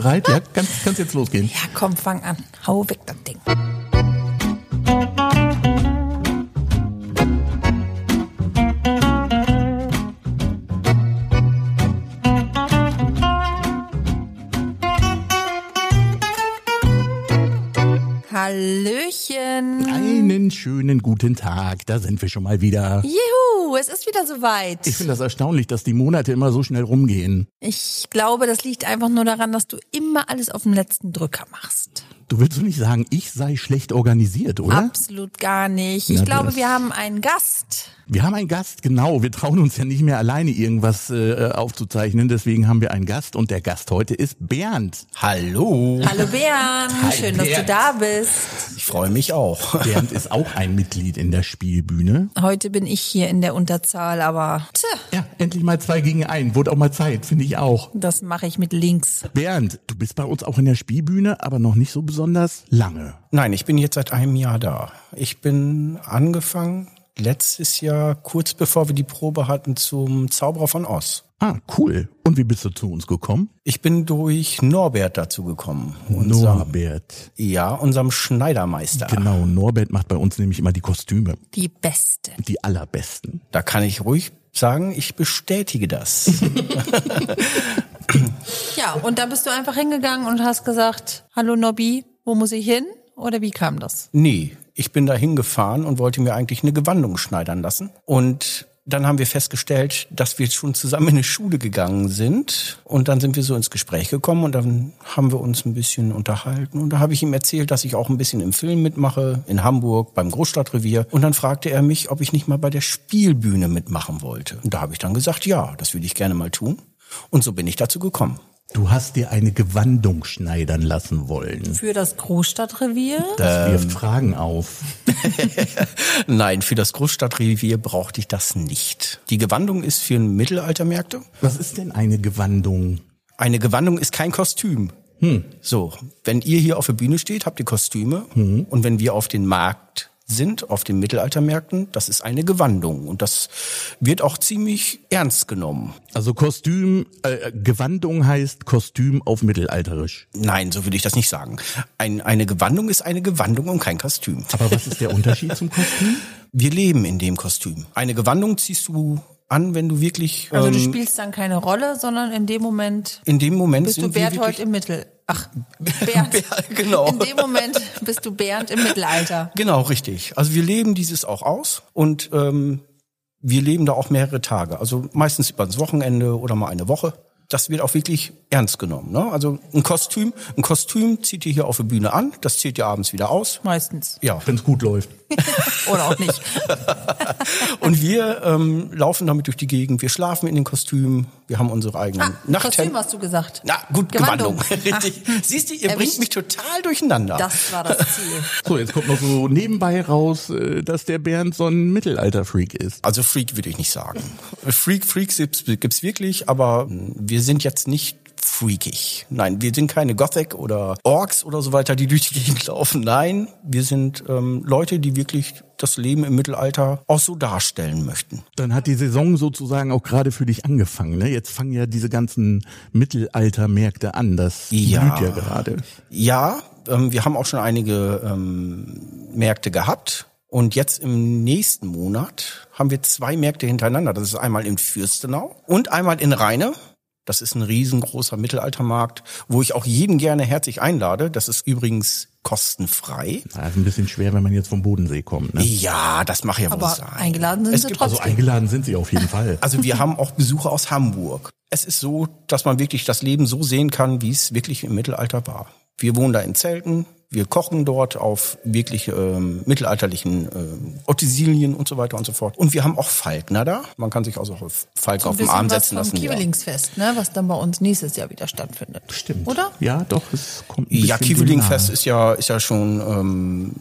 bereit? Ja, kannst, kannst jetzt losgehen. Ja, komm, fang an. Hau weg das guten Tag, da sind wir schon mal wieder. Juhu, es ist wieder soweit. Ich finde das erstaunlich, dass die Monate immer so schnell rumgehen. Ich glaube, das liegt einfach nur daran, dass du immer alles auf dem letzten Drücker machst. Du willst doch nicht sagen, ich sei schlecht organisiert, oder? Absolut gar nicht. Ich Na, glaube, wir haben einen Gast. Wir haben einen Gast, genau. Wir trauen uns ja nicht mehr alleine irgendwas äh, aufzuzeichnen. Deswegen haben wir einen Gast und der Gast heute ist Bernd. Hallo. Hallo Bernd, schön, dass du Bernd. da bist. Ich freue mich auch. Bernd ist auch ein Mitglied in der Spielbühne. Heute bin ich hier in der Unterzahl, aber tja, Ja, endlich mal zwei gegen einen. Wurde auch mal Zeit, finde ich auch. das mache ich mit links. Bernd, du bist bei uns auch in der Spielbühne, aber noch nicht so besonders lange. Nein, ich bin jetzt seit einem Jahr da. Ich bin angefangen letztes Jahr, kurz bevor wir die Probe hatten, zum Zauberer von Oz. Ah, cool. Und wie bist du zu uns gekommen? Ich bin durch Norbert dazu gekommen. Unserem, Norbert. ja, unserem Schneidermeister. Genau, Norbert macht bei uns nämlich immer die Kostüme. Die Beste. Die allerbesten. Da kann ich ruhig sagen, ich bestätige das. Ja, und da bist du einfach hingegangen und hast gesagt, hallo Nobby, wo muss ich hin? Oder wie kam das? Nee, ich bin da hingefahren und wollte mir eigentlich eine Gewandung schneidern lassen. Und dann haben wir festgestellt, dass wir schon zusammen in eine Schule gegangen sind. Und dann sind wir so ins Gespräch gekommen und dann haben wir uns ein bisschen unterhalten. Und da habe ich ihm erzählt, dass ich auch ein bisschen im Film mitmache, in Hamburg, beim Großstadtrevier. Und dann fragte er mich, ob ich nicht mal bei der Spielbühne mitmachen wollte. Und da habe ich dann gesagt, ja, das würde ich gerne mal tun. Und so bin ich dazu gekommen. Du hast dir eine Gewandung schneidern lassen wollen. Für das Großstadtrevier? Das wirft Fragen auf. Nein, für das Großstadtrevier brauchte ich das nicht. Die Gewandung ist für Mittelaltermärkte. Was ist denn eine Gewandung? Eine Gewandung ist kein Kostüm. So, wenn ihr hier auf der Bühne steht, habt ihr Kostüme. Und wenn wir auf den Markt sind, auf den Mittelaltermärkten, das ist eine Gewandung. Und das wird auch ziemlich ernst genommen. Also Kostüm, äh, Gewandung heißt Kostüm auf mittelalterisch. Nein, so würde ich das nicht sagen. Ein, eine Gewandung ist eine Gewandung und kein Kostüm. Aber was ist der Unterschied zum Kostüm? Wir leben in dem Kostüm. Eine Gewandung ziehst du an, wenn du wirklich Also du ähm, spielst dann keine Rolle, sondern in dem Moment in dem Moment bist du Berthold im Mittel. Ach, Bernd. Ber- genau. In dem Moment bist du Bernd im Mittelalter. Genau, richtig. Also wir leben dieses auch aus und ähm, wir leben da auch mehrere Tage. Also meistens über das Wochenende oder mal eine Woche. Das wird auch wirklich ernst genommen. Ne? Also ein Kostüm, ein Kostüm zieht ihr hier auf der Bühne an, das zieht ihr abends wieder aus. Meistens. Ja, Wenn es gut läuft. Oder auch nicht. und wir ähm, laufen damit durch die Gegend. Wir schlafen in den Kostümen. Wir haben unsere eigenen Ah, Kostüm Nachthemden. hast du gesagt. Na gut, Gewandung. Gewandung. Richtig. Ah, Siehst du, ihr erwischt. bringt mich total durcheinander. Das war das Ziel. So, jetzt kommt noch so nebenbei raus, äh, dass der Bernd so ein Mittelalter-Freak ist. Also Freak würde ich nicht sagen. Freak, Freaks gibt's, gibt's wirklich, aber mh, wir sind jetzt nicht freakig. Nein, wir sind keine Gothic oder Orks oder so weiter, die durch die Gegend laufen. Nein, wir sind ähm, Leute, die wirklich das Leben im Mittelalter auch so darstellen möchten. Dann hat die Saison sozusagen auch gerade für dich angefangen. Ne? Jetzt fangen ja diese ganzen Mittelaltermärkte an. Das Ja. blüht ja gerade. Ja, ähm, wir haben auch schon einige ähm, Märkte gehabt. Und jetzt im nächsten Monat haben wir zwei Märkte hintereinander. Das ist einmal in Fürstenau und einmal in Rheine. Das ist ein riesengroßer Mittelaltermarkt, wo ich auch jeden gerne herzlich einlade. Das ist übrigens kostenfrei. Das ist ein bisschen schwer, wenn man jetzt vom Bodensee kommt. Ne? Ja, das mache ja wohl Aber sein. eingeladen sind Es sie gibt trotzdem. Also eingeladen sind sie auf jeden Fall. Also wir haben auch Besucher aus Hamburg. Es ist so, dass man wirklich das Leben so sehen kann, wie es wirklich im Mittelalter war. Wir wohnen da in Zelten, wir kochen dort auf wirklich ähm, mittelalterlichen ähm, Utensilien und so weiter und so fort. Und wir haben auch Falkner da. Man kann sich also auf Falken auf Ein dem bisschen Arm was setzen vom lassen. Ja. Kiewelingsfest, ne, was dann bei uns nächstes Jahr wieder stattfindet. Stimmt. Oder? Ja, doch, es kommt ein Ja, Kiewelingfest ist ja, ist ja schon, ähm,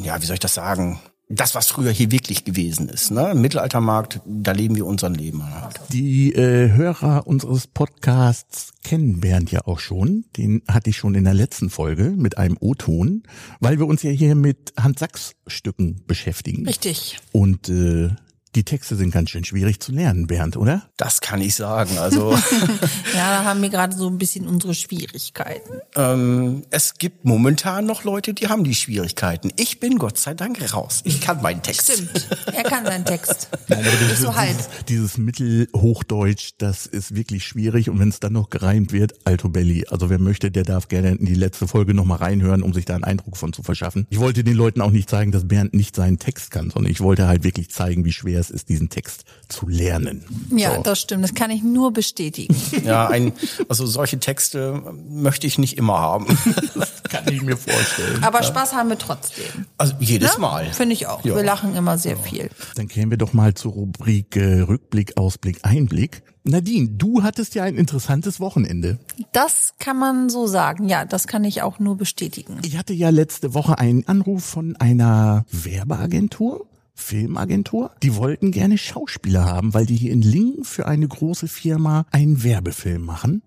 ja, wie soll ich das sagen? Das, was früher hier wirklich gewesen ist. Ne? Mittelaltermarkt, da leben wir unseren Leben halt. Die äh, Hörer unseres Podcasts kennen Bernd ja auch schon. Den hatte ich schon in der letzten Folge mit einem O-Ton, weil wir uns ja hier mit Hans Sachs Stücken beschäftigen. Richtig. Und äh, Die Texte sind ganz schön schwierig zu lernen, Bernd, oder? Das kann ich sagen. Also Ja, da haben wir gerade so ein bisschen unsere Schwierigkeiten. ähm, es gibt momentan noch Leute, die haben die Schwierigkeiten. Ich bin Gott sei Dank raus. Ich kann meinen Text. Stimmt. Er kann seinen Text. Nein, Ist so halb. dieses, dieses Mittelhochdeutsch, das ist wirklich schwierig und wenn es dann noch gereimt wird, Alto Belli. Also wer möchte, der darf gerne in die letzte Folge nochmal reinhören, um sich da einen Eindruck von zu verschaffen. Ich wollte den Leuten auch nicht zeigen, dass Bernd nicht seinen Text kann, sondern ich wollte halt wirklich zeigen, wie schwer es ist, diesen Text zu lernen. Ja, So. das stimmt. Das kann ich nur bestätigen. Ja, ein, also solche Texte möchte ich nicht immer haben. kann ich mir vorstellen. Aber Spaß haben wir trotzdem. Also jedes Ne? Mal. Finde ich auch. Ja. Wir lachen immer sehr viel. Dann kämen wir doch mal zur Rubrik äh, Rückblick, Ausblick, Einblick. Nadine, du hattest ja ein interessantes Wochenende. Das kann man so sagen. Ja, das kann ich auch nur bestätigen. Ich hatte ja letzte Woche einen Anruf von einer Werbeagentur. Filmagentur. Die wollten gerne Schauspieler haben, weil die hier in Lingen für eine große Firma einen Werbefilm machen.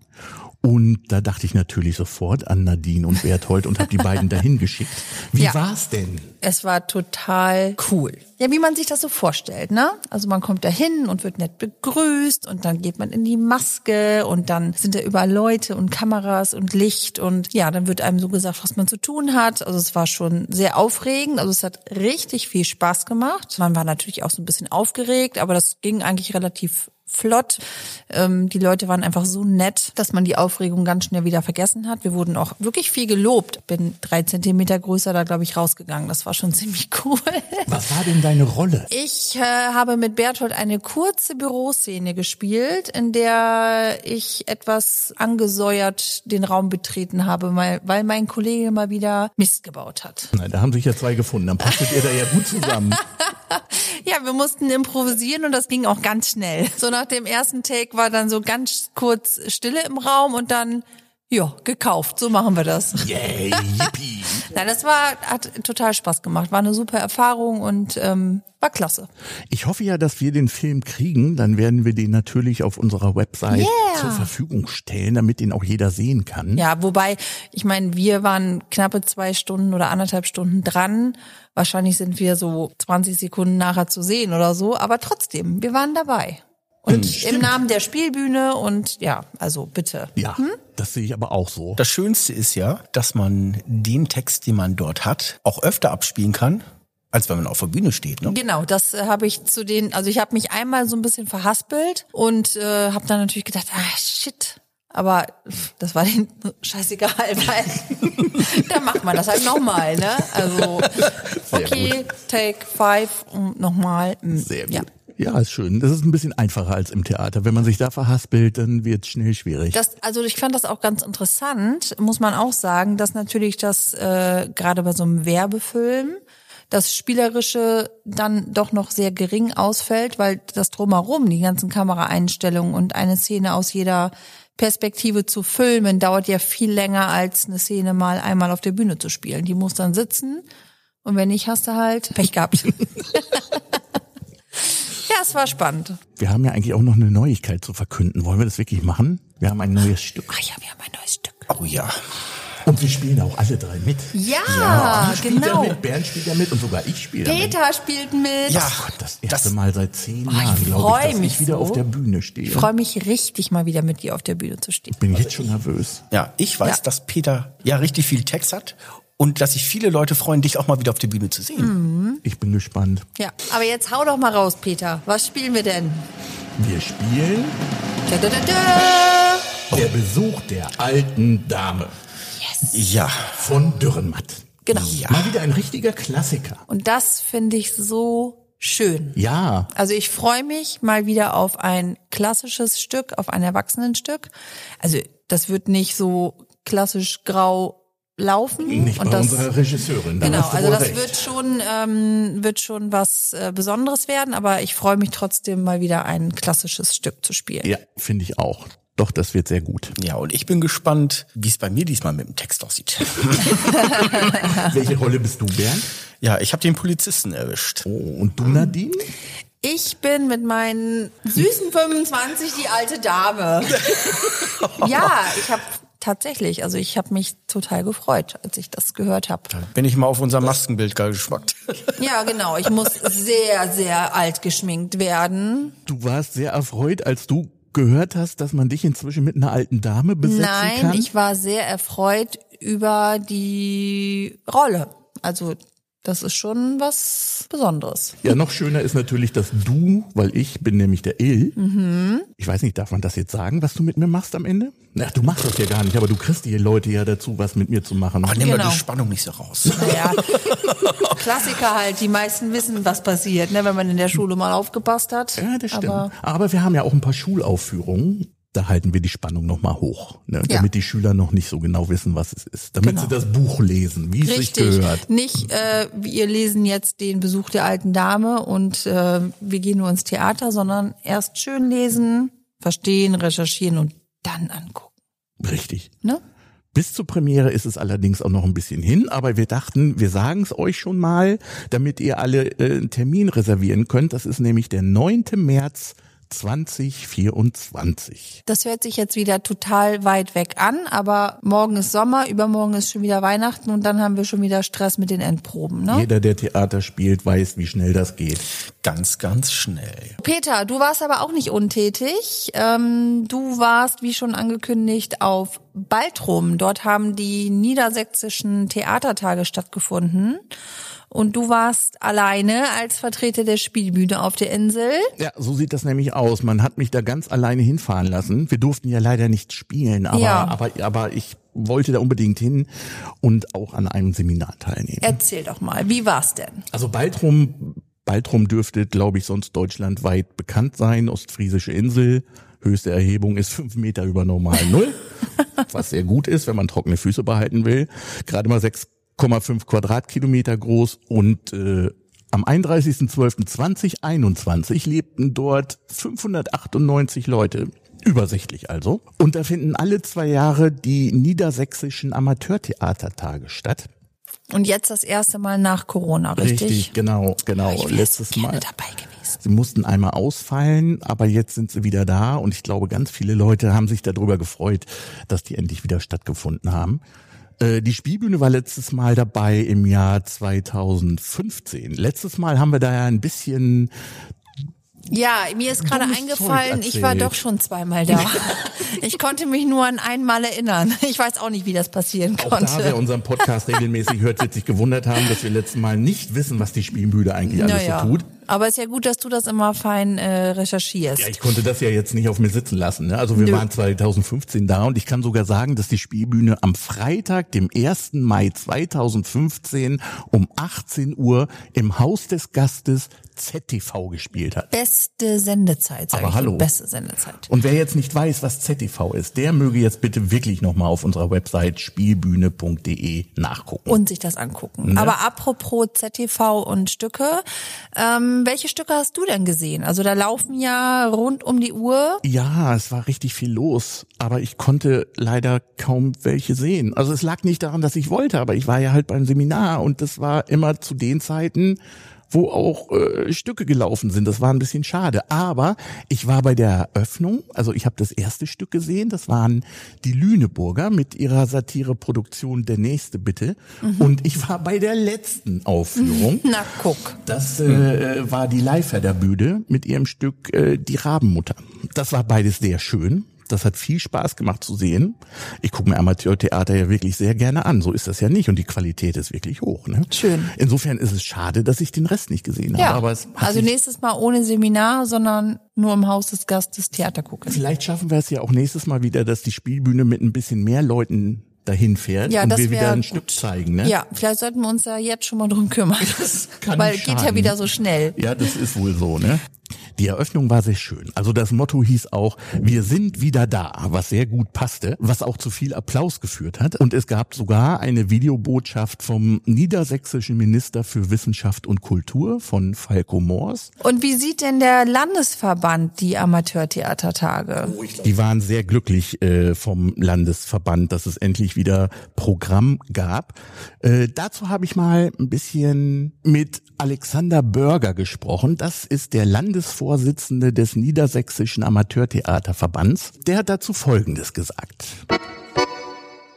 Und da dachte ich natürlich sofort an Nadine und Berthold und habe die beiden dahin geschickt. Wie Ja. war's denn? Es war total cool. Ja, wie man sich das so vorstellt, ne? Also man kommt da hin und wird nett begrüßt und dann geht man in die Maske und dann sind da überall Leute und Kameras und Licht und ja, dann wird einem so gesagt, was man zu tun hat. Also es war schon sehr aufregend. Also es hat richtig viel Spaß gemacht. Man war natürlich auch so ein bisschen aufgeregt, aber das ging eigentlich relativ flott. Ähm, die Leute waren einfach so nett, dass man die Aufregung ganz schnell wieder vergessen hat. Wir wurden auch wirklich viel gelobt. Bin drei Zentimeter größer da, glaube ich, rausgegangen. Das war schon ziemlich cool. Was war denn deine Rolle? Ich äh, habe mit Berthold eine kurze Büroszene gespielt, in der ich etwas angesäuert den Raum betreten habe, weil, weil mein Kollege mal wieder Mist gebaut hat. Nein, da haben sich ja zwei gefunden. Dann passtet ihr da ja gut zusammen. Ja, wir mussten improvisieren und das ging auch ganz schnell. So nach dem ersten Take war dann so ganz kurz Stille im Raum und dann, ja, gekauft. So machen wir das. Yay, yippie. Nein, das war, hat total Spaß gemacht. War eine super Erfahrung und ähm, war klasse. Ich hoffe ja, dass wir den Film kriegen. Dann werden wir den natürlich auf unserer Website Yeah. zur Verfügung stellen, damit den auch jeder sehen kann. Ja, wobei, ich meine, wir waren knappe zwei Stunden oder anderthalb Stunden dran. Wahrscheinlich sind wir so 20 Sekunden nachher zu sehen oder so, aber trotzdem, wir waren dabei. Und im Namen der Spielbühne und ja, also bitte. Ja, das sehe ich aber auch so. Das Schönste ist ja, dass man den Text, den man dort hat, auch öfter abspielen kann, als wenn man auf der Bühne steht. Ne? Genau, das äh, habe ich zu den, also ich habe mich einmal so ein bisschen verhaspelt und äh, habe dann natürlich gedacht, ah shit, aber pff, das war denen scheißegal, weil da macht man das halt nochmal, ne? Also okay, take five und nochmal. mm, Sehr gut. Ja. Ja. ist schön. Das ist ein bisschen einfacher als im Theater. Wenn man sich da verhaspelt, dann wird es schnell schwierig. Das, also ich fand das auch ganz interessant, muss man auch sagen, dass natürlich das äh, gerade bei so einem Werbefilm das Spielerische dann doch noch sehr gering ausfällt, weil das drumherum, die ganzen Kameraeinstellungen und eine Szene aus jeder Perspektive zu filmen, dauert ja viel länger als eine Szene mal einmal auf der Bühne zu spielen. Die muss dann sitzen und wenn nicht, hast du halt Pech gehabt. ja, es war spannend. Wir haben ja eigentlich auch noch eine Neuigkeit zu verkünden. Wollen wir das wirklich machen? Wir haben ein neues Stück. Ach ja, wir haben ein neues Stück. Oh ja. Und wir spielen auch alle drei mit. Ja, spielst genau. Ja mit, Bernd spielt ja mit und sogar ich spiele ja mit. Peter spielt mit. Ja. Gott, das erste Das- Mal seit zehn Oh, Jahren, ich glaube ich, dass mich ich wieder so. auf der Bühne stehe. Ich freue mich richtig mal wieder mit dir auf der Bühne zu stehen. bin jetzt schon nervös. Ja, ich weiß, Ja. dass Peter ja richtig viel Text hat und dass sich viele Leute freuen, dich auch mal wieder auf der Bühne zu sehen. Ich bin gespannt. Ja, aber jetzt hau doch mal raus, Peter. Was spielen wir denn? Wir spielen Da, da, da, da. Der Besuch der alten Dame Ja. von Dürrenmatt. Genau. Mal wieder ein richtiger Klassiker. Und das finde ich so schön. Ja, Also ich freue mich mal wieder auf ein klassisches Stück, auf ein Erwachsenenstück. Also das wird nicht so klassisch grau laufen. nicht und bei das, unserer Regisseurin. Da Genau, hast du also das recht. wird schon ähm, wird schon was äh, Besonderes werden, aber ich freue mich trotzdem mal wieder ein klassisches Stück zu spielen. Ja, finde ich auch. Doch, das wird sehr gut. Ja, und ich bin gespannt, wie es bei mir diesmal mit dem Text aussieht. Welche Rolle bist du, Bernd? ja, ich habe den Polizisten erwischt. Oh, und du, Nadine? Ich bin mit meinen süßen 25 die alte Dame. ja, ich habe tatsächlich. Also ich habe mich total gefreut, als ich das gehört habe. Bin ich mal auf unser Maskenbild geschmackt. Ja, genau. Ich muss sehr, sehr alt geschminkt werden. Du warst sehr erfreut, als du gehört hast, dass man dich inzwischen mit einer alten Dame besetzen Nein, kann? ich war sehr erfreut über die Rolle. Also das ist schon was Besonderes. Ja, noch schöner ist natürlich, dass du, weil ich bin nämlich der Il. Mhm. Ich weiß nicht, darf man das jetzt sagen, was du mit mir machst am Ende? Na, du machst das ja gar nicht, aber du kriegst die Leute ja dazu, was mit mir zu machen. Aber nimm mal Genau. die Spannung nicht so raus. Naja, Klassiker halt. Die meisten wissen, was passiert, ne, wenn man in der Schule mal aufgepasst hat. Ja, das stimmt. Aber Aber, wir haben ja auch ein paar Schulaufführungen. Da halten wir die Spannung nochmal hoch, ne? Ja. damit die Schüler noch nicht so genau wissen, was es ist. Damit Genau. sie das Buch lesen, wie es sich gehört. Nicht, äh, wir lesen jetzt den Besuch der alten Dame und äh, wir gehen nur ins Theater, sondern erst schön lesen, verstehen, recherchieren und dann angucken. Richtig. Ne? Bis zur Premiere ist es allerdings auch noch ein bisschen hin, aber wir dachten, wir sagen es euch schon mal, damit ihr alle äh, einen Termin reservieren könnt. Das ist nämlich der 9. März 2024. Das hört sich jetzt wieder total weit weg an, aber morgen ist Sommer, übermorgen ist schon wieder Weihnachten und dann haben wir schon wieder Stress mit den Endproben. Ne? Jeder, der Theater spielt, weiß, wie schnell das geht. Ganz, ganz schnell. Peter, du warst aber auch nicht untätig. Ähm, du warst, wie schon angekündigt, auf Baltrum. Dort haben die niedersächsischen Theatertage stattgefunden. Und du warst alleine als Vertreter der Spielbühne auf der Insel. Ja, so sieht das nämlich aus. Man hat mich da ganz alleine hinfahren lassen. Wir durften ja leider nicht spielen, aber, Ja. aber, aber ich wollte da unbedingt hin und auch an einem Seminar teilnehmen. Erzähl doch mal, wie war's denn? Also Baltrum, Baltrum dürfte, glaube ich, sonst deutschlandweit bekannt sein. Ostfriesische Insel. Höchste Erhebung ist fünf Meter über normal Null. was sehr gut ist, wenn man trockene Füße behalten will. Gerade mal 6,5 Quadratkilometer groß und äh, am 31.12.2021 lebten dort 598 Leute. Übersichtlich also. Und da finden alle zwei Jahre die niedersächsischen Amateurtheatertage statt. Und jetzt das erste Mal nach Corona, richtig? genau, genau. Wär Letztes Mal. dabei gewesen. Sie mussten einmal ausfallen, aber jetzt sind sie wieder da und ich glaube, ganz viele Leute haben sich darüber gefreut, dass die endlich wieder stattgefunden haben. Äh, Die Spielbühne war letztes Mal dabei im Jahr 2015. Letztes Mal haben wir da ja ein bisschen Ja, mir ist gerade eingefallen, ich war doch schon zweimal da. ich konnte mich nur an einmal erinnern. Ich weiß auch nicht, wie das passieren Auch da, wer konnte. unseren Podcast regelmäßig hört, wird sich gewundert haben, dass wir letztes Mal nicht wissen, was die Spielbühne eigentlich alles Naja, so tut. Aber ist ja gut, dass du das immer fein äh, recherchierst. Ja, ich konnte das ja jetzt nicht auf mir sitzen lassen. Ne? Also wir Nö. waren 2015 da und ich kann sogar sagen, dass die Spielbühne am Freitag, dem 1. Mai 2015 um 18 Uhr im Haus des Gastes ZTV gespielt hat. Beste Sendezeit, sag Aber ich. hallo. Beste Sendezeit. Und wer jetzt nicht weiß, was ZTV ist, der möge jetzt bitte wirklich nochmal auf unserer Website spielbühne.de nachgucken. Und sich das angucken. Ne? Aber apropos ZTV und Stücke, ähm, welche Stücke hast du denn gesehen? Also da laufen ja rund um die Uhr. Ja, es war richtig viel los, aber ich konnte leider kaum welche sehen. Also es lag nicht daran, dass ich wollte, aber ich war ja halt beim Seminar und das war immer zu den Zeiten, wo auch äh, Stücke gelaufen sind. Das war ein bisschen schade. Aber ich war bei der Eröffnung, also ich habe das erste Stück gesehen, das waren die Lüneburger mit ihrer Satireproduktion Der Nächste bitte. Und ich war bei der letzten Aufführung. Na, guck. Das äh, war die Leihfederbühne mit ihrem Stück äh, Die Rabenmutter. Das war beides sehr schön. Das hat viel Spaß gemacht zu sehen. Ich gucke mir Amateurtheater ja wirklich sehr gerne an. So ist das ja nicht. Und die Qualität ist wirklich hoch. Ne? Schön. Insofern ist es schade, dass ich den Rest nicht gesehen habe. Ja, Aber es also nächstes Mal ohne Seminar, sondern nur im Haus des Gastes Theater gucken. vielleicht schaffen wir es ja auch nächstes Mal wieder, dass die Spielbühne mit ein bisschen mehr Leuten dahin fährt Ja, und das wir wieder ein gut. Stück zeigen. Ne? Ja, vielleicht sollten wir uns ja jetzt schon mal drum kümmern. kann Weil geht ja wieder so schnell. Ja, das ist wohl so, ne? Die Eröffnung war sehr schön. Also das Motto hieß auch, wir sind wieder da, was sehr gut passte, was auch zu viel Applaus geführt hat. Und es gab sogar eine Videobotschaft vom niedersächsischen Minister für Wissenschaft und Kultur von Falco Moors. Und wie sieht denn der Landesverband die Amateurtheatertage? Die waren sehr glücklich äh, vom Landesverband, dass es endlich wieder Programm gab. Äh, dazu habe ich mal ein bisschen mit Alexander Börger gesprochen. Das ist der Landesvorsitzende des Niedersächsischen Amateurtheaterverbands. Der hat dazu Folgendes gesagt.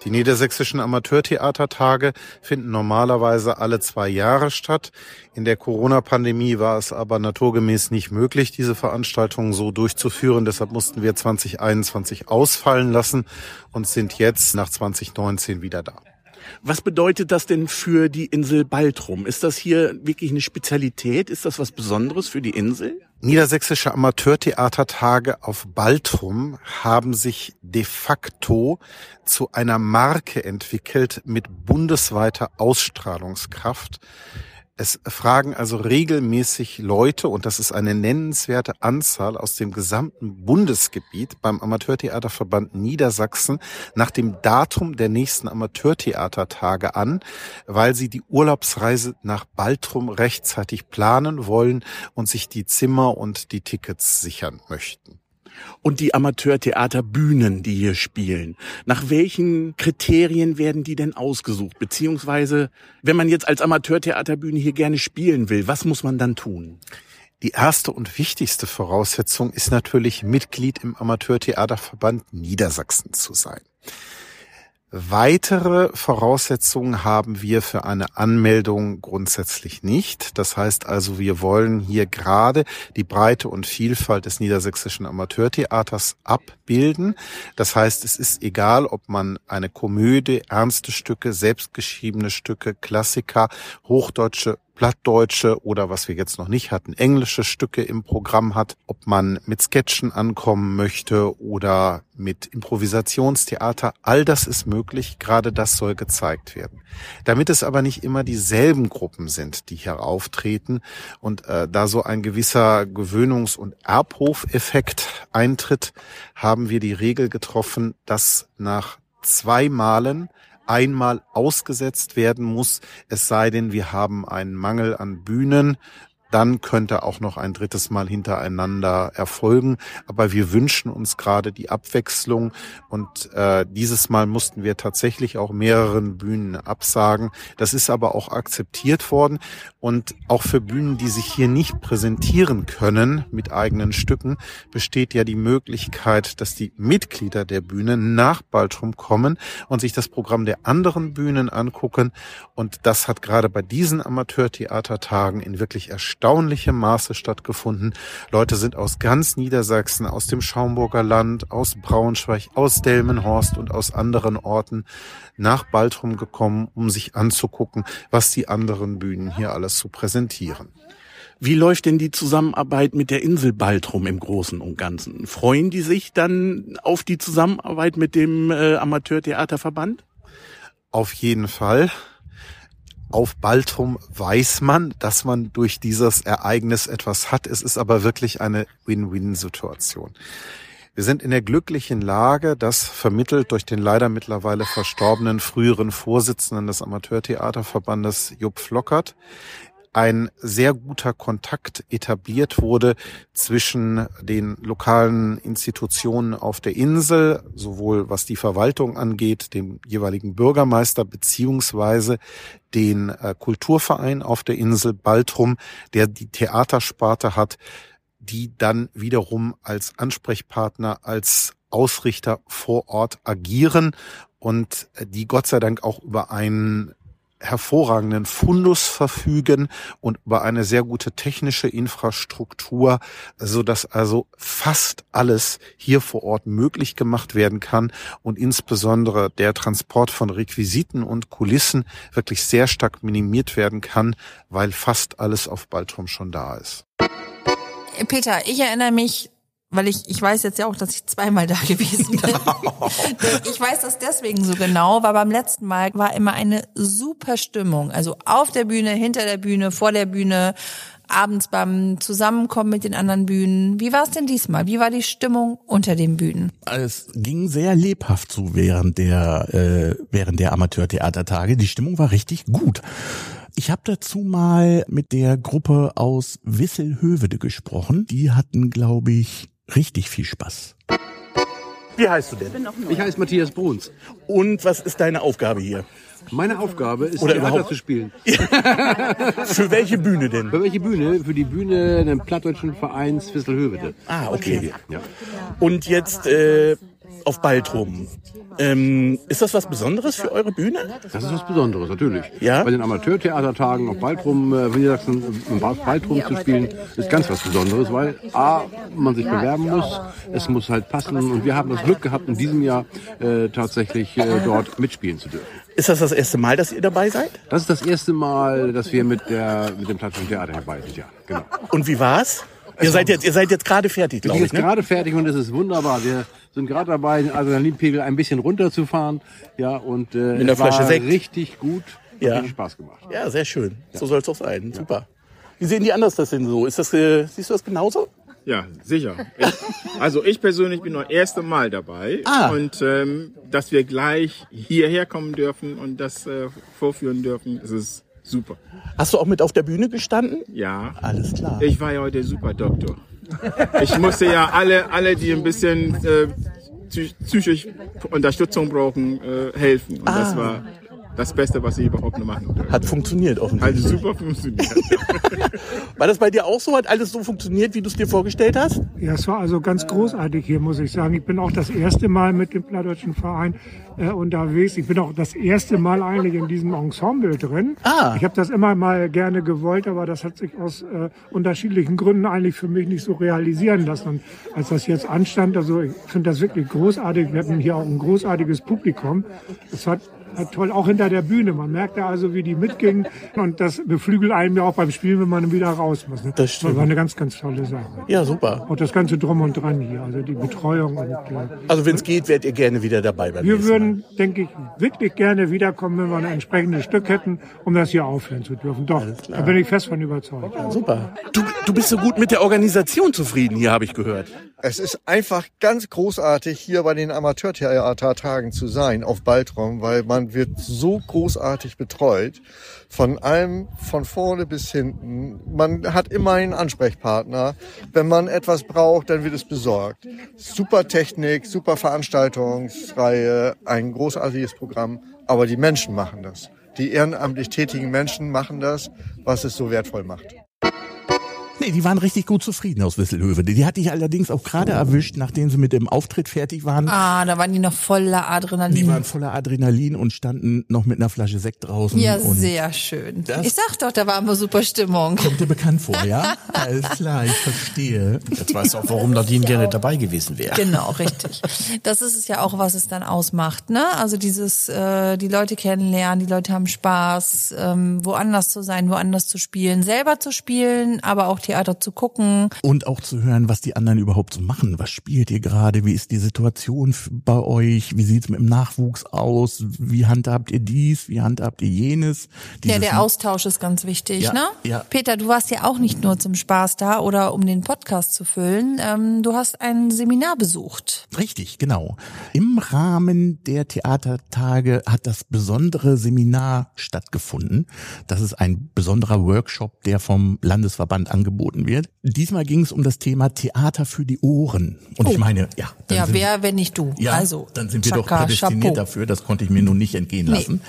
Die niedersächsischen Amateurtheatertage finden normalerweise alle zwei Jahre statt. In der Corona-Pandemie war es aber naturgemäß nicht möglich, diese Veranstaltungen so durchzuführen. Deshalb mussten wir 2021 ausfallen lassen und sind jetzt nach 2019 wieder da. Was bedeutet das denn für die Insel Baltrum? Ist das hier wirklich eine Spezialität? Ist das was Besonderes für die Insel? Niedersächsische Amateurtheatertage auf Baltrum haben sich de facto zu einer Marke entwickelt mit bundesweiter Ausstrahlungskraft. Es fragen also regelmäßig Leute, und das ist eine nennenswerte Anzahl aus dem gesamten Bundesgebiet beim Amateurtheaterverband Niedersachsen nach dem Datum der nächsten Amateurtheatertage an, weil sie die Urlaubsreise nach Baltrum rechtzeitig planen wollen und sich die Zimmer und die Tickets sichern möchten und die Amateurtheaterbühnen, die hier spielen. Nach welchen Kriterien werden die denn ausgesucht? Beziehungsweise, wenn man jetzt als Amateurtheaterbühne hier gerne spielen will, was muss man dann tun? Die erste und wichtigste Voraussetzung ist natürlich, Mitglied im Amateurtheaterverband Niedersachsen zu sein. Weitere Voraussetzungen haben wir für eine Anmeldung grundsätzlich nicht. Das heißt also, wir wollen hier gerade die Breite und Vielfalt des niedersächsischen Amateurtheaters abbilden. Das heißt, es ist egal, ob man eine Komödie, ernste Stücke, selbstgeschriebene Stücke, Klassiker, hochdeutsche Plattdeutsche oder was wir jetzt noch nicht hatten, englische Stücke im Programm hat, ob man mit Sketchen ankommen möchte oder mit Improvisationstheater, all das ist möglich, gerade das soll gezeigt werden. Damit es aber nicht immer dieselben Gruppen sind, die hier auftreten und äh, da so ein gewisser Gewöhnungs- und Erbhofeffekt eintritt, haben wir die Regel getroffen, dass nach zwei Malen einmal ausgesetzt werden muss, es sei denn, wir haben einen Mangel an Bühnen, dann könnte auch noch ein drittes Mal hintereinander erfolgen. Aber wir wünschen uns gerade die Abwechslung und äh, dieses Mal mussten wir tatsächlich auch mehreren Bühnen absagen. Das ist aber auch akzeptiert worden und auch für Bühnen, die sich hier nicht präsentieren können mit eigenen Stücken, besteht ja die Möglichkeit, dass die Mitglieder der Bühne nach Baltrum kommen und sich das Programm der anderen Bühnen angucken. Und das hat gerade bei diesen Amateurtheatertagen in wirklich erstaunlichem Maße stattgefunden. Leute sind aus ganz Niedersachsen, aus dem Schaumburger Land, aus Braunschweig, aus Delmenhorst und aus anderen Orten nach Baltrum gekommen, um sich anzugucken, was die anderen Bühnen hier alles zu präsentieren. Wie läuft denn die Zusammenarbeit mit der Insel Baltrum im Großen und Ganzen? Freuen die sich dann auf die Zusammenarbeit mit dem äh, Amateurtheaterverband? Auf jeden Fall auf Baltrum weiß man, dass man durch dieses Ereignis etwas hat. Es ist aber wirklich eine Win-Win-Situation. Wir sind in der glücklichen Lage, dass vermittelt durch den leider mittlerweile verstorbenen früheren Vorsitzenden des Amateurtheaterverbandes Jupp Flockert ein sehr guter Kontakt etabliert wurde zwischen den lokalen Institutionen auf der Insel, sowohl was die Verwaltung angeht, dem jeweiligen Bürgermeister beziehungsweise den äh, Kulturverein auf der Insel Baltrum, der die Theatersparte hat, die dann wiederum als Ansprechpartner, als Ausrichter vor Ort agieren und die Gott sei Dank auch über einen hervorragenden Fundus verfügen und über eine sehr gute technische Infrastruktur, so dass also fast alles hier vor Ort möglich gemacht werden kann und insbesondere der Transport von Requisiten und Kulissen wirklich sehr stark minimiert werden kann, weil fast alles auf Baltrum schon da ist. Peter, ich erinnere mich weil ich, ich weiß jetzt ja auch, dass ich zweimal da gewesen bin. ich weiß das deswegen so genau, weil beim letzten Mal war immer eine super Stimmung. Also auf der Bühne, hinter der Bühne, vor der Bühne, abends beim Zusammenkommen mit den anderen Bühnen. Wie war es denn diesmal? Wie war die Stimmung unter den Bühnen? Es ging sehr lebhaft zu während der, äh, während der Amateurtheatertage. Die Stimmung war richtig gut. Ich habe dazu mal mit der Gruppe aus Wisselhövede gesprochen. Die hatten, glaube ich, richtig viel Spaß. Wie heißt du denn? Ich heiße Matthias Bruns. Und was ist deine Aufgabe hier? Meine Aufgabe ist, Oder Theater überhaupt? zu spielen. Für welche Bühne denn? Für welche Bühne? Für die Bühne des Plattdeutschen Vereins Fisselhövede. Ah, okay. Ja. Und jetzt äh, auf Baltrum. Ähm, ist das was Besonderes für eure Bühne? Das ist was Besonderes, natürlich. Ja? Bei den Amateurtheatertagen auf Baltrum, äh, Niedersachsen, im Baltrum zu spielen, ist ganz was Besonderes, weil A, man sich bewerben muss, es muss halt passen und wir haben das Glück gehabt, in diesem Jahr äh, tatsächlich äh, dort mitspielen zu dürfen. Ist das das erste Mal, dass ihr dabei seid? Das ist das erste Mal, dass wir mit, der, mit dem Plattform Theater dabei sind, ja, genau. Und wie war's? Ihr seid jetzt, ihr seid jetzt gerade fertig, glaube ich, jetzt ne? gerade fertig und es ist wunderbar. Wir sind gerade dabei, den Adrenalinpegel ein bisschen runterzufahren. Ja, und äh, Mit einer es war Flasche Sekt. richtig gut. Hat Ja. richtig Spaß gemacht. Ja, sehr schön. So soll es auch sein. Super. Wie sehen die anders das denn so? Ist das, äh, siehst du das genauso? Ja, sicher. Ich, also ich persönlich bin das erste Mal dabei Ah. und ähm, dass wir gleich hierher kommen dürfen und das äh, vorführen dürfen, das ist super. Hast du auch mit auf der Bühne gestanden? Ja, Alles klar. ich war ja heute super Doktor. Ich musste ja alle, alle, die ein bisschen äh, psy- psychisch Unterstützung brauchen, äh, helfen. Und das war das Beste, was ich überhaupt nur machen durfte. Hat funktioniert offensichtlich. Also super funktioniert. War das bei dir auch so? Hat alles so funktioniert, wie du es dir vorgestellt hast? Ja, es war also ganz großartig hier, muss ich sagen. Ich bin auch das erste Mal mit dem Plattdeutschen Verein äh, unterwegs. Ich bin auch das erste Mal eigentlich in diesem Ensemble drin. Ah. Ich habe das immer mal gerne gewollt, aber das hat sich aus äh, unterschiedlichen Gründen eigentlich für mich nicht so realisieren lassen. Und als das jetzt anstand, also ich finde das wirklich großartig. Wir hatten hier auch ein großartiges Publikum. Es hat hat toll, auch hinter der Bühne. Man merkte also, wie die mitgingen. Und das beflügelt einem ja auch beim Spielen, wenn man wieder raus muss. Ne? Das stimmt. war eine ganz, ganz tolle Sache. Ja, super. Und das ganze Drum und Dran hier, also die Betreuung. Und, äh, Also wenn es geht, werdet ihr gerne wieder dabei beim wir würden, denke ich, wirklich gerne wiederkommen, wenn wir ein entsprechendes Stück hätten, um das hier aufhören zu dürfen. Doch, da bin ich fest von überzeugt. Super. Du, du bist so gut mit der Organisation zufrieden hier, habe ich gehört. Es ist einfach ganz großartig, hier bei den Amateurtheatertagen zu sein auf Baltrum, weil man wird so großartig betreut. Von allem, von vorne bis hinten. Man hat immer einen Ansprechpartner. Wenn man etwas braucht, dann wird es besorgt. Super Technik, super Veranstaltungsreihe, ein großartiges Programm. Aber die Menschen machen das. Die ehrenamtlich tätigen Menschen machen das, was es so wertvoll macht. Nee, die waren richtig gut zufrieden aus Wisselhöfe. Die hatte ich allerdings auch gerade erwischt, nachdem sie mit dem Auftritt fertig waren. Ah, da waren die noch voller Adrenalin. Die waren voller Adrenalin und standen noch mit einer Flasche Sekt draußen. ja, und sehr schön. Ich sag doch, da war immer super Stimmung. Kommt dir bekannt vor, ja? Alles klar, ich verstehe. Jetzt weißt du auch, warum Nadine gerne dabei gewesen wäre. Genau, richtig. Das ist es ja auch, was es dann ausmacht, ne? Also dieses, äh, die Leute kennenlernen, die Leute haben Spaß, ähm, woanders zu sein, woanders zu spielen, selber zu spielen, aber auch Theater zu gucken. Und auch zu hören, was die anderen überhaupt so machen. Was spielt ihr gerade? Wie ist die Situation bei euch? Wie sieht's mit dem Nachwuchs aus? Wie handhabt ihr dies? Wie handhabt ihr jenes? Ja, Dieses- der Austausch ist ganz wichtig, Ja, ne? ja. Peter, du warst ja auch nicht nur zum Spaß da oder um den Podcast zu füllen. Ähm, du hast ein Seminar besucht. Richtig, genau. Im Rahmen der Theatertage hat das besondere Seminar stattgefunden. Das ist ein besonderer Workshop, der vom Landesverband angeboten wird. Diesmal ging es um das Thema Theater für die Ohren. Und ich meine, ja. Ja, wer, wenn nicht du? Ja, also, dann sind wir doch Chaka, prädestiniert Chapeau. dafür. Das konnte ich mir nun nicht entgehen Nee.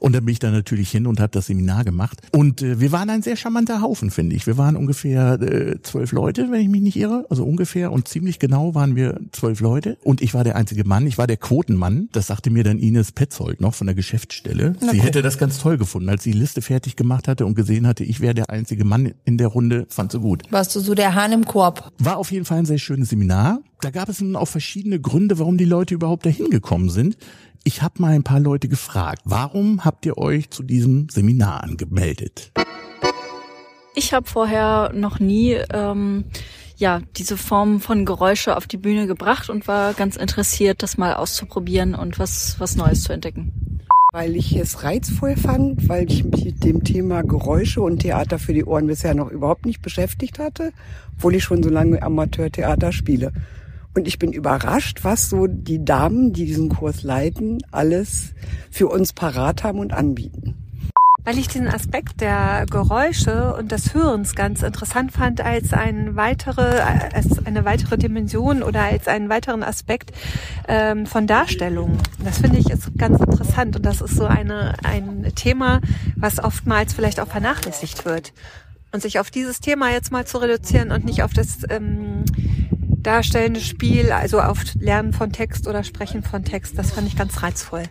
Und dann bin ich da natürlich hin und habe das Seminar gemacht. Und äh, wir waren ein sehr charmanter Haufen, finde ich. Wir waren ungefähr äh, zwölf Leute, wenn ich mich nicht irre. Also ungefähr. Und ziemlich genau waren wir zwölf Leute. Und ich war der einzige Mann. Ich war der Quotenmann. Das sagte mir dann Ines Petzold noch von der Geschäftsstelle. sie hätte das ganz toll gefunden. Als sie die Liste fertig gemacht hatte und gesehen hatte, ich wäre der einzige Mann in der Runde, fand sie gut. Warst du so der Hahn im Korb? War auf jeden Fall ein sehr schönes Seminar. Da gab es nun auch verschiedene Gründe, warum die Leute überhaupt dahin gekommen sind. Ich habe mal ein paar Leute gefragt, warum habt ihr euch zu diesem Seminar angemeldet? Ich habe vorher noch nie ähm, ja diese Form von Geräusche auf die Bühne gebracht und war ganz interessiert, das mal auszuprobieren und was was Neues zu entdecken. Weil ich es reizvoll fand, weil ich mich mit dem Thema Geräusche und Theater für die Ohren bisher noch überhaupt nicht beschäftigt hatte, obwohl ich schon so lange Amateurtheater spiele. Und ich bin überrascht, was so die Damen, die diesen Kurs leiten, alles für uns parat haben und anbieten. weil ich den Aspekt der Geräusche und des Hörens ganz interessant fand als ein weitere, als eine weitere Dimension oder als einen weiteren Aspekt ähm, von Darstellung. Das finde ich ist ganz interessant und das ist so eine, ein Thema, was oftmals vielleicht auch vernachlässigt wird. Und sich auf dieses Thema jetzt mal zu reduzieren und nicht auf das, ähm, darstellendes Spiel, also auf Lernen von Text oder Sprechen von Text. Das fand ich ganz reizvoll.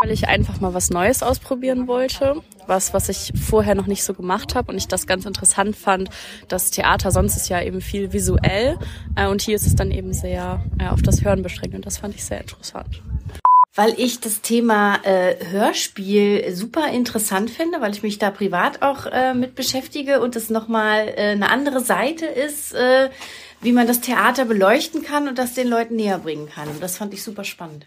Weil ich einfach mal was Neues ausprobieren wollte. Was, was ich vorher noch nicht so gemacht habe und ich das ganz interessant fand. Das Theater sonst ist ja eben viel visuell äh, und hier ist es dann eben sehr äh, auf das Hören beschränkt und das fand ich sehr interessant weil ich das Thema äh, Hörspiel super interessant finde, weil ich mich da privat auch äh, mit beschäftige und es nochmal äh, eine andere Seite ist, äh, wie man das Theater beleuchten kann und das den Leuten näher bringen kann. Und das fand ich super spannend.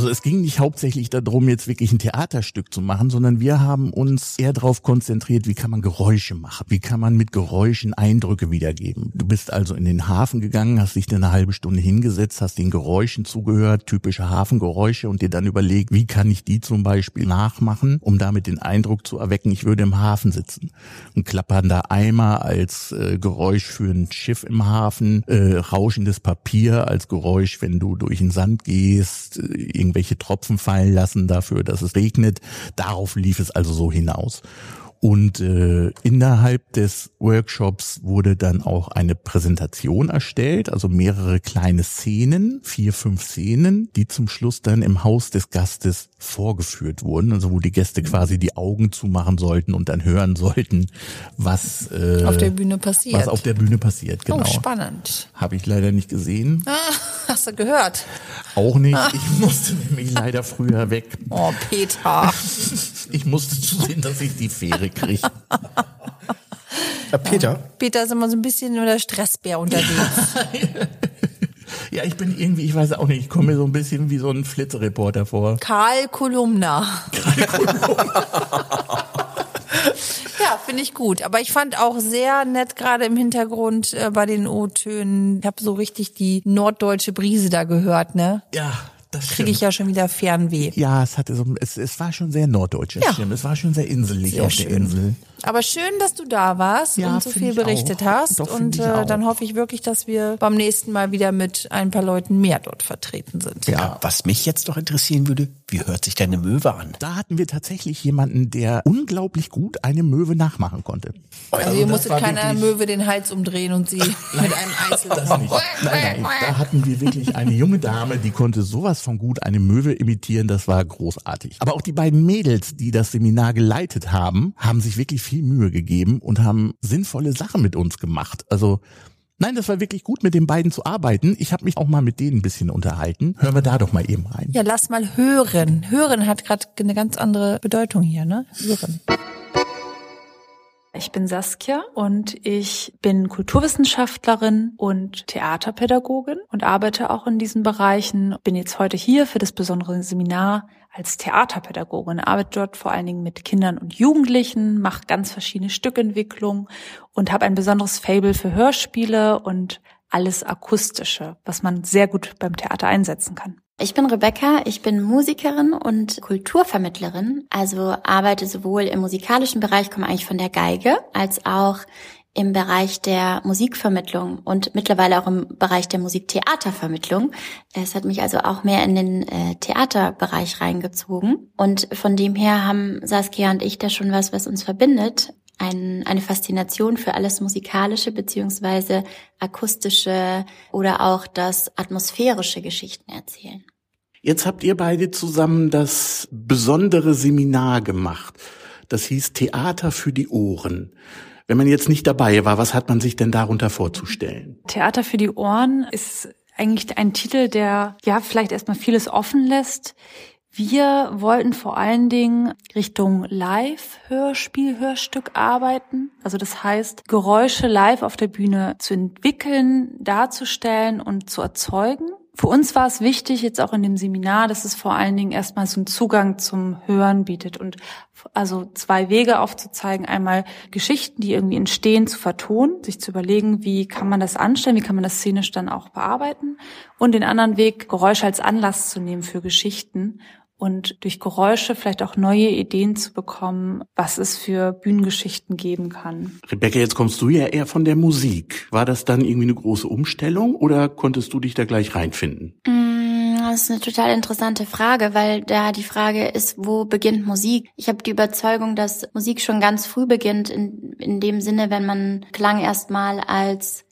Also es ging nicht hauptsächlich darum, jetzt wirklich ein Theaterstück zu machen, sondern wir haben uns eher darauf konzentriert, wie kann man Geräusche machen, wie kann man mit Geräuschen Eindrücke wiedergeben. Du bist also in den Hafen gegangen, hast dich dann eine halbe Stunde hingesetzt, hast den Geräuschen zugehört, typische Hafengeräusche und dir dann überlegt, wie kann ich die zum Beispiel nachmachen, um damit den Eindruck zu erwecken, ich würde im Hafen sitzen. Ein klappernder Eimer als äh, Geräusch für ein Schiff im Hafen, äh, rauschendes Papier als Geräusch, wenn du durch den Sand gehst, äh, irgendwelche Tropfen fallen lassen dafür, dass es regnet. Darauf lief es also so hinaus. Und äh, innerhalb des Workshops wurde dann auch eine Präsentation erstellt, also mehrere kleine Szenen, vier, fünf Szenen, die zum Schluss dann im Haus des Gastes vorgeführt wurden, also wo die Gäste quasi die Augen zumachen sollten und dann hören sollten, was äh, auf der Bühne passiert. Was auf der Bühne passiert, genau. Oh, spannend. Habe ich leider nicht gesehen. Ah, hast du gehört? Auch nicht. Ah. Ich musste nämlich leider früher weg. Oh, Peter. Ich musste zusehen, dass ich die Fähre kriege. Ja, Peter? Peter ist immer so ein bisschen nur der Stressbär unterwegs. Ja, ich bin irgendwie, ich weiß auch nicht, ich komme mir so ein bisschen wie so ein Flitzreporter vor. Karl Kolumna. Karl Kolumna. Ja, finde ich gut. Aber ich fand auch sehr nett gerade im Hintergrund äh, bei den O-Tönen. Ich habe so richtig die norddeutsche Brise da gehört, ne? Ja, das kriege ich ja schon wieder Fernweh. Ja, es hatte so, es, es war schon sehr norddeutsch. Ja. Stimmt. Es war schon sehr inselig sehr auf schön. der Insel. Aber schön, dass du da warst ja, und so viel berichtet auch. hast. Doch, und äh, dann hoffe ich wirklich, dass wir beim nächsten Mal wieder mit ein paar Leuten mehr dort vertreten sind. Ja, ja. was mich jetzt doch interessieren würde, wie hört sich deine Möwe an? Da hatten wir tatsächlich jemanden, der unglaublich gut eine Möwe nachmachen konnte. Also, also ihr musstet keiner Möwe den Hals umdrehen und sie mit einem Einzel. Das nicht. Nein, nein, da hatten wir wirklich eine junge Dame, die konnte sowas von gut eine Möwe imitieren. Das war großartig. Aber auch die beiden Mädels, die das Seminar geleitet haben, haben sich wirklich viel Mühe gegeben und haben sinnvolle Sachen mit uns gemacht. Also Nein, das war wirklich gut, mit den beiden zu arbeiten. Ich habe mich auch mal mit denen ein bisschen unterhalten. Hören wir da doch mal eben rein. Ja, lass mal hören. Hören hat gerade eine ganz andere Bedeutung hier, ne? Hören. Ich bin Saskia und ich bin Kulturwissenschaftlerin und Theaterpädagogin und arbeite auch in diesen Bereichen. Bin jetzt heute hier für das besondere Seminar als Theaterpädagogin, arbeite dort vor allen Dingen mit Kindern und Jugendlichen, mache ganz verschiedene Stückentwicklungen und habe ein besonderes Fable für Hörspiele und alles Akustische, was man sehr gut beim Theater einsetzen kann. Ich bin Rebecca, ich bin Musikerin und Kulturvermittlerin, also arbeite sowohl im musikalischen Bereich, komme eigentlich von der Geige, als auch im Bereich der Musikvermittlung und mittlerweile auch im Bereich der Musiktheatervermittlung. Es hat mich also auch mehr in den äh, Theaterbereich reingezogen. Und von dem her haben Saskia und ich da schon was, was uns verbindet. Ein, eine Faszination für alles Musikalische beziehungsweise akustische oder auch das atmosphärische Geschichten erzählen. Jetzt habt ihr beide zusammen das besondere Seminar gemacht. Das hieß Theater für die Ohren. Wenn man jetzt nicht dabei war, was hat man sich denn darunter vorzustellen? Theater für die Ohren ist eigentlich ein Titel, der ja vielleicht erstmal vieles offen lässt. Wir wollten vor allen Dingen Richtung Live-Hörspiel, Hörstück arbeiten. Also das heißt, Geräusche live auf der Bühne zu entwickeln, darzustellen und zu erzeugen. Für uns war es wichtig, jetzt auch in dem Seminar, dass es vor allen Dingen erstmal so einen Zugang zum Hören bietet und also zwei Wege aufzuzeigen. Einmal Geschichten, die irgendwie entstehen, zu vertonen, sich zu überlegen, wie kann man das anstellen, wie kann man das szenisch dann auch bearbeiten. Und den anderen Weg, Geräusche als Anlass zu nehmen für Geschichten und durch Geräusche vielleicht auch neue Ideen zu bekommen, was es für Bühnengeschichten geben kann. Rebecca, jetzt kommst du ja eher von der Musik. War das dann irgendwie eine große Umstellung oder konntest du dich da gleich reinfinden? Mm, das ist eine total interessante Frage, weil da die Frage ist, wo beginnt Musik? Ich habe die Überzeugung, dass Musik schon ganz früh beginnt, in, in dem Sinne, wenn man Klang erstmal als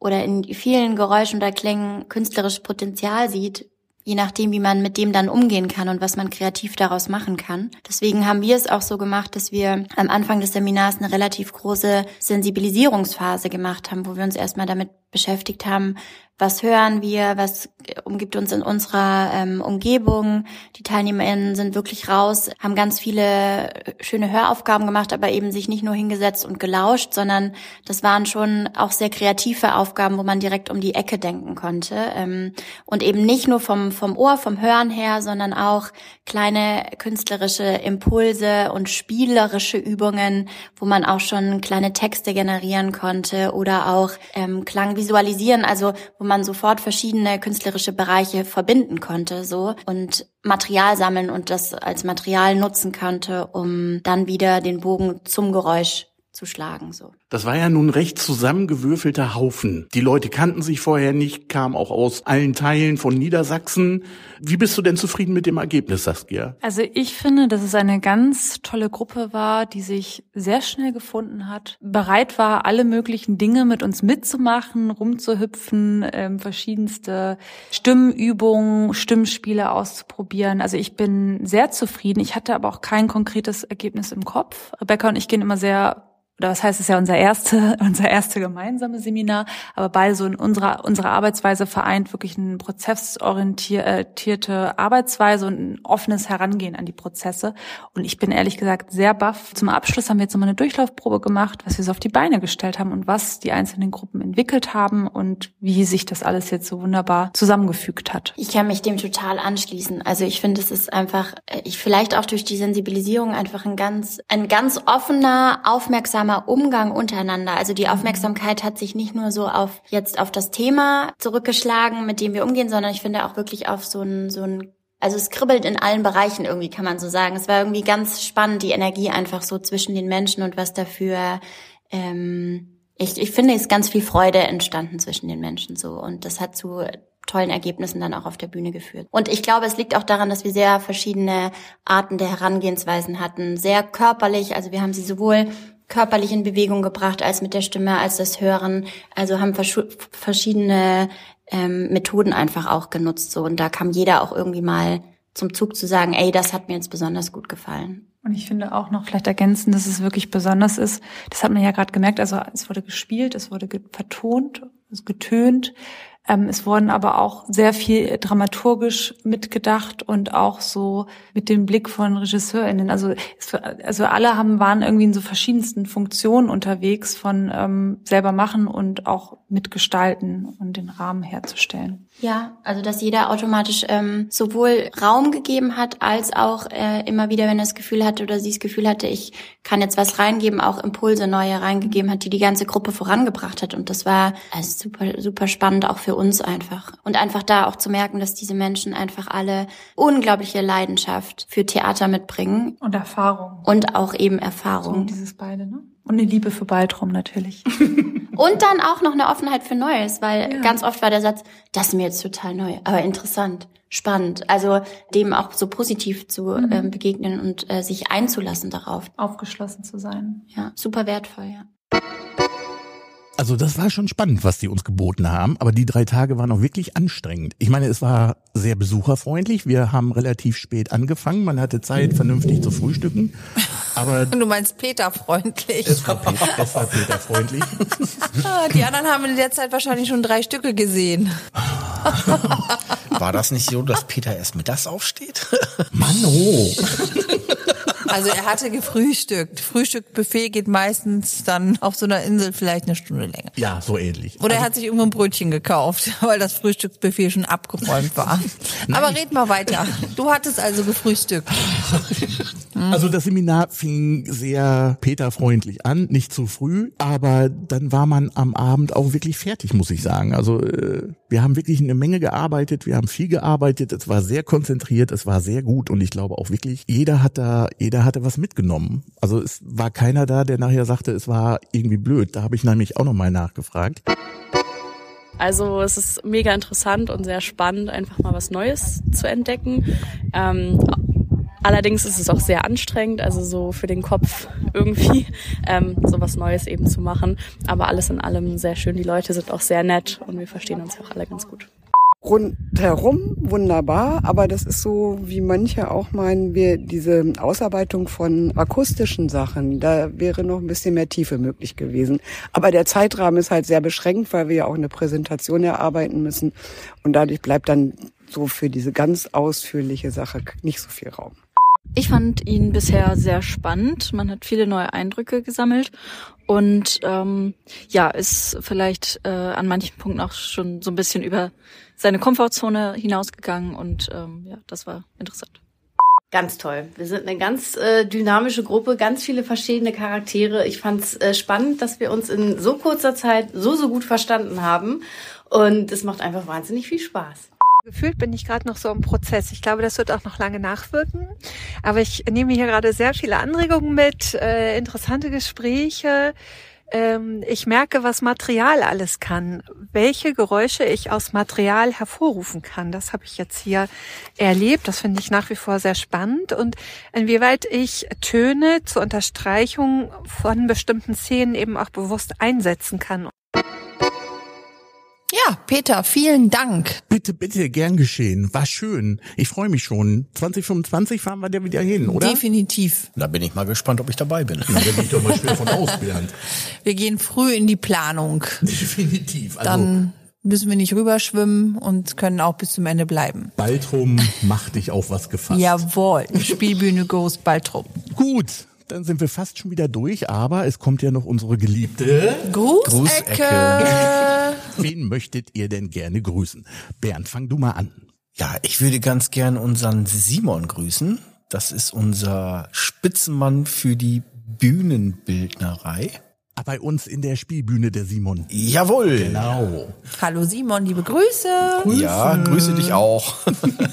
oder in vielen Geräuschen oder Klängen künstlerisches Potenzial sieht, je nachdem, wie man mit dem dann umgehen kann und was man kreativ daraus machen kann. Deswegen haben wir es auch so gemacht, dass wir am Anfang des Seminars eine relativ große Sensibilisierungsphase gemacht haben, wo wir uns erstmal damit beschäftigt haben, was hören wir, was umgibt uns in unserer ähm, Umgebung. Die TeilnehmerInnen sind wirklich raus, haben ganz viele schöne Höraufgaben gemacht, aber eben sich nicht nur hingesetzt und gelauscht, sondern das waren schon auch sehr kreative Aufgaben, wo man direkt um die Ecke denken konnte. Ähm, und eben nicht nur vom, vom Ohr, vom Hören her, sondern auch kleine künstlerische Impulse und spielerische Übungen, wo man auch schon kleine Texte generieren konnte oder auch ähm, Klang visualisieren, also wo man sofort verschiedene künstlerische Bereiche verbinden konnte, so und Material sammeln und das als Material nutzen konnte, um dann wieder den Bogen zum Geräusch zu schlagen, so. Das war ja nun recht zusammengewürfelter Haufen. Die Leute kannten sich vorher nicht, kamen auch aus allen Teilen von Niedersachsen. Wie bist du denn zufrieden mit dem Ergebnis, Saskia? Also ich finde, dass es eine ganz tolle Gruppe war, die sich sehr schnell gefunden hat, bereit war, alle möglichen Dinge mit uns mitzumachen, rumzuhüpfen, ähm, verschiedenste Stimmübungen, Stimmspiele auszuprobieren. Also ich bin sehr zufrieden. Ich hatte aber auch kein konkretes Ergebnis im Kopf. Rebecca und ich gehen immer sehr oder was heißt es ja unser erste, unser erste gemeinsame Seminar, aber beide so in unserer, unserer Arbeitsweise vereint wirklich eine prozessorientierte Arbeitsweise und ein offenes Herangehen an die Prozesse. Und ich bin ehrlich gesagt sehr baff. Zum Abschluss haben wir jetzt nochmal eine Durchlaufprobe gemacht, was wir so auf die Beine gestellt haben und was die einzelnen Gruppen entwickelt haben und wie sich das alles jetzt so wunderbar zusammengefügt hat. Ich kann mich dem total anschließen. Also ich finde, es ist einfach, ich vielleicht auch durch die Sensibilisierung einfach ein ganz, ein ganz offener, aufmerksamer achtsamer Umgang untereinander. Also die Aufmerksamkeit hat sich nicht nur so auf jetzt auf das Thema zurückgeschlagen, mit dem wir umgehen, sondern ich finde auch wirklich auf so ein, so ein also es kribbelt in allen Bereichen irgendwie, kann man so sagen. Es war irgendwie ganz spannend, die Energie einfach so zwischen den Menschen und was dafür, ähm, ich, ich finde, es ist ganz viel Freude entstanden zwischen den Menschen so. Und das hat zu tollen Ergebnissen dann auch auf der Bühne geführt. Und ich glaube, es liegt auch daran, dass wir sehr verschiedene Arten der Herangehensweisen hatten. Sehr körperlich, also wir haben sie sowohl körperlich in Bewegung gebracht als mit der Stimme, als das Hören. Also haben verschiedene ähm, Methoden einfach auch genutzt. So und da kam jeder auch irgendwie mal zum Zug zu sagen, ey, das hat mir jetzt besonders gut gefallen. Und ich finde auch noch vielleicht ergänzen, dass es wirklich besonders ist. Das hat man ja gerade gemerkt. Also es wurde gespielt, es wurde vertont, es getönt. Ähm, es wurden aber auch sehr viel dramaturgisch mitgedacht und auch so mit dem Blick von RegisseurInnen. Also, es, also alle haben, waren irgendwie in so verschiedensten Funktionen unterwegs von ähm, selber machen und auch mitgestalten und den Rahmen herzustellen. Ja, also dass jeder automatisch ähm, sowohl Raum gegeben hat, als auch äh, immer wieder, wenn er das Gefühl hatte oder sie das Gefühl hatte, ich kann jetzt was reingeben, auch Impulse neue reingegeben hat, die die ganze Gruppe vorangebracht hat. Und das war also super, super spannend auch für uns einfach. Und einfach da auch zu merken, dass diese Menschen einfach alle unglaubliche Leidenschaft für Theater mitbringen. Und Erfahrung. Und auch eben Erfahrung. So dieses beide, ne? Und eine Liebe für Baldrum natürlich. Und dann auch noch eine Offenheit für Neues, weil ja. ganz oft war der Satz, das ist mir jetzt total neu, aber interessant, spannend. Also dem auch so positiv zu mhm. ähm, begegnen und äh, sich einzulassen darauf. Aufgeschlossen zu sein. Ja, super wertvoll, ja. Also das war schon spannend, was die uns geboten haben, aber die drei Tage waren auch wirklich anstrengend. Ich meine, es war sehr besucherfreundlich. Wir haben relativ spät angefangen. Man hatte Zeit, vernünftig zu frühstücken. Aber du meinst Peter freundlich. Es war Peter, es war Peter freundlich. Ah, die anderen haben in der Zeit wahrscheinlich schon drei Stücke gesehen. War das nicht so, dass Peter erst mittags aufsteht? Mann, oh. Also er hatte gefrühstückt. Frühstückbuffet geht meistens dann auf so einer Insel vielleicht eine Stunde länger. Ja, so ähnlich. Oder also, er hat sich irgendwo ein Brötchen gekauft, weil das Frühstücksbuffet schon abgeräumt war. Aber red mal weiter. Du hattest also gefrühstückt. Also das Seminar fing sehr peterfreundlich an, nicht zu früh, aber dann war man am Abend auch wirklich fertig, muss ich sagen. Also äh, wir haben wirklich eine Menge gearbeitet, wir haben viel gearbeitet, es war sehr konzentriert, es war sehr gut und ich glaube auch wirklich, jeder hat da, jeder hatte was mitgenommen. Also es war keiner da, der nachher sagte, es war irgendwie blöd. Da habe ich nämlich auch nochmal nachgefragt. Also es ist mega interessant und sehr spannend, einfach mal was Neues zu entdecken. Ähm, Allerdings ist es auch sehr anstrengend, also so für den Kopf irgendwie ähm, sowas Neues eben zu machen. Aber alles in allem sehr schön. Die Leute sind auch sehr nett und wir verstehen uns auch alle ganz gut rundherum wunderbar, aber das ist so, wie manche auch meinen, wir diese Ausarbeitung von akustischen Sachen, da wäre noch ein bisschen mehr Tiefe möglich gewesen. Aber der Zeitrahmen ist halt sehr beschränkt, weil wir ja auch eine Präsentation erarbeiten müssen und dadurch bleibt dann so für diese ganz ausführliche Sache nicht so viel Raum. Ich fand ihn bisher sehr spannend. Man hat viele neue Eindrücke gesammelt und ähm, ja, ist vielleicht äh, an manchen Punkten auch schon so ein bisschen über seine Komfortzone hinausgegangen und ähm, ja, das war interessant. Ganz toll. Wir sind eine ganz äh, dynamische Gruppe, ganz viele verschiedene Charaktere. Ich fand es äh, spannend, dass wir uns in so kurzer Zeit so, so gut verstanden haben. Und es macht einfach wahnsinnig viel Spaß. Gefühlt bin ich gerade noch so im Prozess. Ich glaube, das wird auch noch lange nachwirken. Aber ich nehme hier gerade sehr viele Anregungen mit, äh, interessante Gespräche. Ähm, ich merke, was Material alles kann, welche Geräusche ich aus Material hervorrufen kann. Das habe ich jetzt hier erlebt. Das finde ich nach wie vor sehr spannend. Und inwieweit ich Töne zur Unterstreichung von bestimmten Szenen eben auch bewusst einsetzen kann. Ja, Peter, vielen Dank. Bitte, bitte, gern geschehen. War schön. Ich freue mich schon. 2025 fahren wir da wieder hin, oder? Definitiv. Da bin ich mal gespannt, ob ich dabei bin. Da bin ich doch mal schwer von aus, Bernd. Wir gehen früh in die Planung. Definitiv. Also, Dann müssen wir nicht rüberschwimmen und können auch bis zum Ende bleiben. Baltrum macht dich auf was gefasst. Jawohl. Spielbühne Ghost Baltrum. Gut. Dann sind wir fast schon wieder durch, aber es kommt ja noch unsere geliebte Grußecke. Wen möchtet ihr denn gerne grüßen? Bernd, fang du mal an. Ja, ich würde ganz gern unseren Simon grüßen. Das ist unser Spitzenmann für die Bühnenbildnerei. Ah, bei uns in der Spielbühne der Simon. Jawohl. Genau. Hallo Simon, liebe Grüße. Ja, grüße dich auch.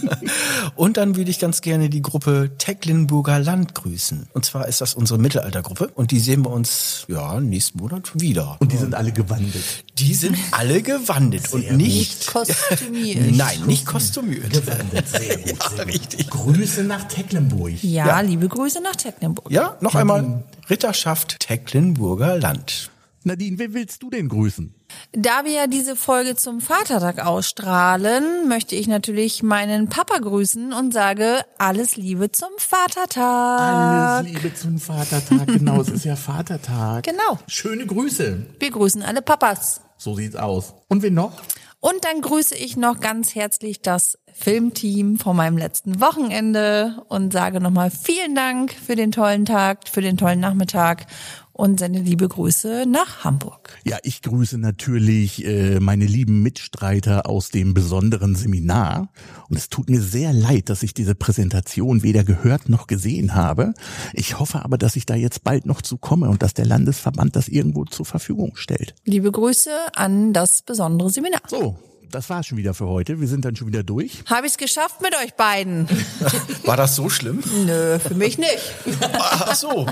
und dann würde ich ganz gerne die Gruppe Tecklenburger Land grüßen. Und zwar ist das unsere Mittelaltergruppe und die sehen wir uns ja nächsten Monat wieder. Und die sind alle gewandelt. Die sind alle gewandelt Sehr und nicht kostümiert. Nein, nicht kostümiert. Gewandelt, sehr gut. Ja, Sehr gut. richtig. Grüße nach Tecklenburg. Ja, Ja. liebe Grüße nach Tecklenburg. Ja, noch einmal Ritterschaft Tecklenburger Land. Nadine, wen willst du denn grüßen? Da wir ja diese Folge zum Vatertag ausstrahlen, möchte ich natürlich meinen Papa grüßen und sage alles Liebe zum Vatertag. Alles Liebe zum Vatertag. Genau, es ist ja Vatertag. Genau. Schöne Grüße. Wir grüßen alle Papas. So sieht's aus. Und wen noch? Und dann grüße ich noch ganz herzlich das Filmteam von meinem letzten Wochenende und sage nochmal vielen Dank für den tollen Tag, für den tollen Nachmittag und sende liebe Grüße nach Hamburg. Ja, ich grüße natürlich äh, meine lieben Mitstreiter aus dem besonderen Seminar. Und es tut mir sehr leid, dass ich diese Präsentation weder gehört noch gesehen habe. Ich hoffe aber, dass ich da jetzt bald noch zu komme und dass der Landesverband das irgendwo zur Verfügung stellt. Liebe Grüße an das besondere Seminar. So, das war's schon wieder für heute. Wir sind dann schon wieder durch. Habe ich es geschafft mit euch beiden? War das so schlimm? Nö, für mich nicht. Ach so.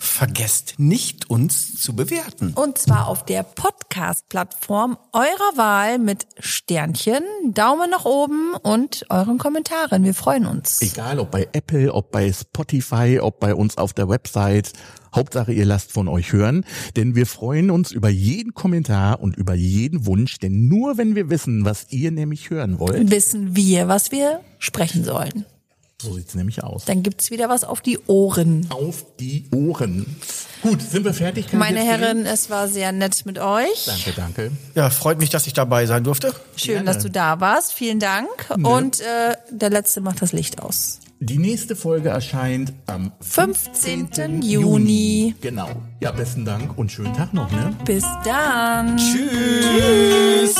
Vergesst nicht, uns zu bewerten. Und zwar auf der Podcast-Plattform eurer Wahl mit Sternchen, Daumen nach oben und euren Kommentaren. Wir freuen uns. Egal ob bei Apple, ob bei Spotify, ob bei uns auf der Website. Hauptsache, ihr lasst von euch hören, denn wir freuen uns über jeden Kommentar und über jeden Wunsch, denn nur wenn wir wissen, was ihr nämlich hören wollt, Wissen wir, was wir sprechen sollen. so sieht's nämlich aus. Dann gibt's wieder was auf die Ohren. Auf die Ohren. Gut, sind wir fertig? Kann Meine Herren, es war sehr nett mit euch. Danke, danke. Ja, freut mich, dass ich dabei sein durfte. Schön, dass du da warst. Vielen Dank. Und äh, der Letzte macht das Licht aus. Die nächste Folge erscheint am 15. Juni. Genau. Ja, besten Dank und schönen Tag noch, ne? Bis dann. Tschüss.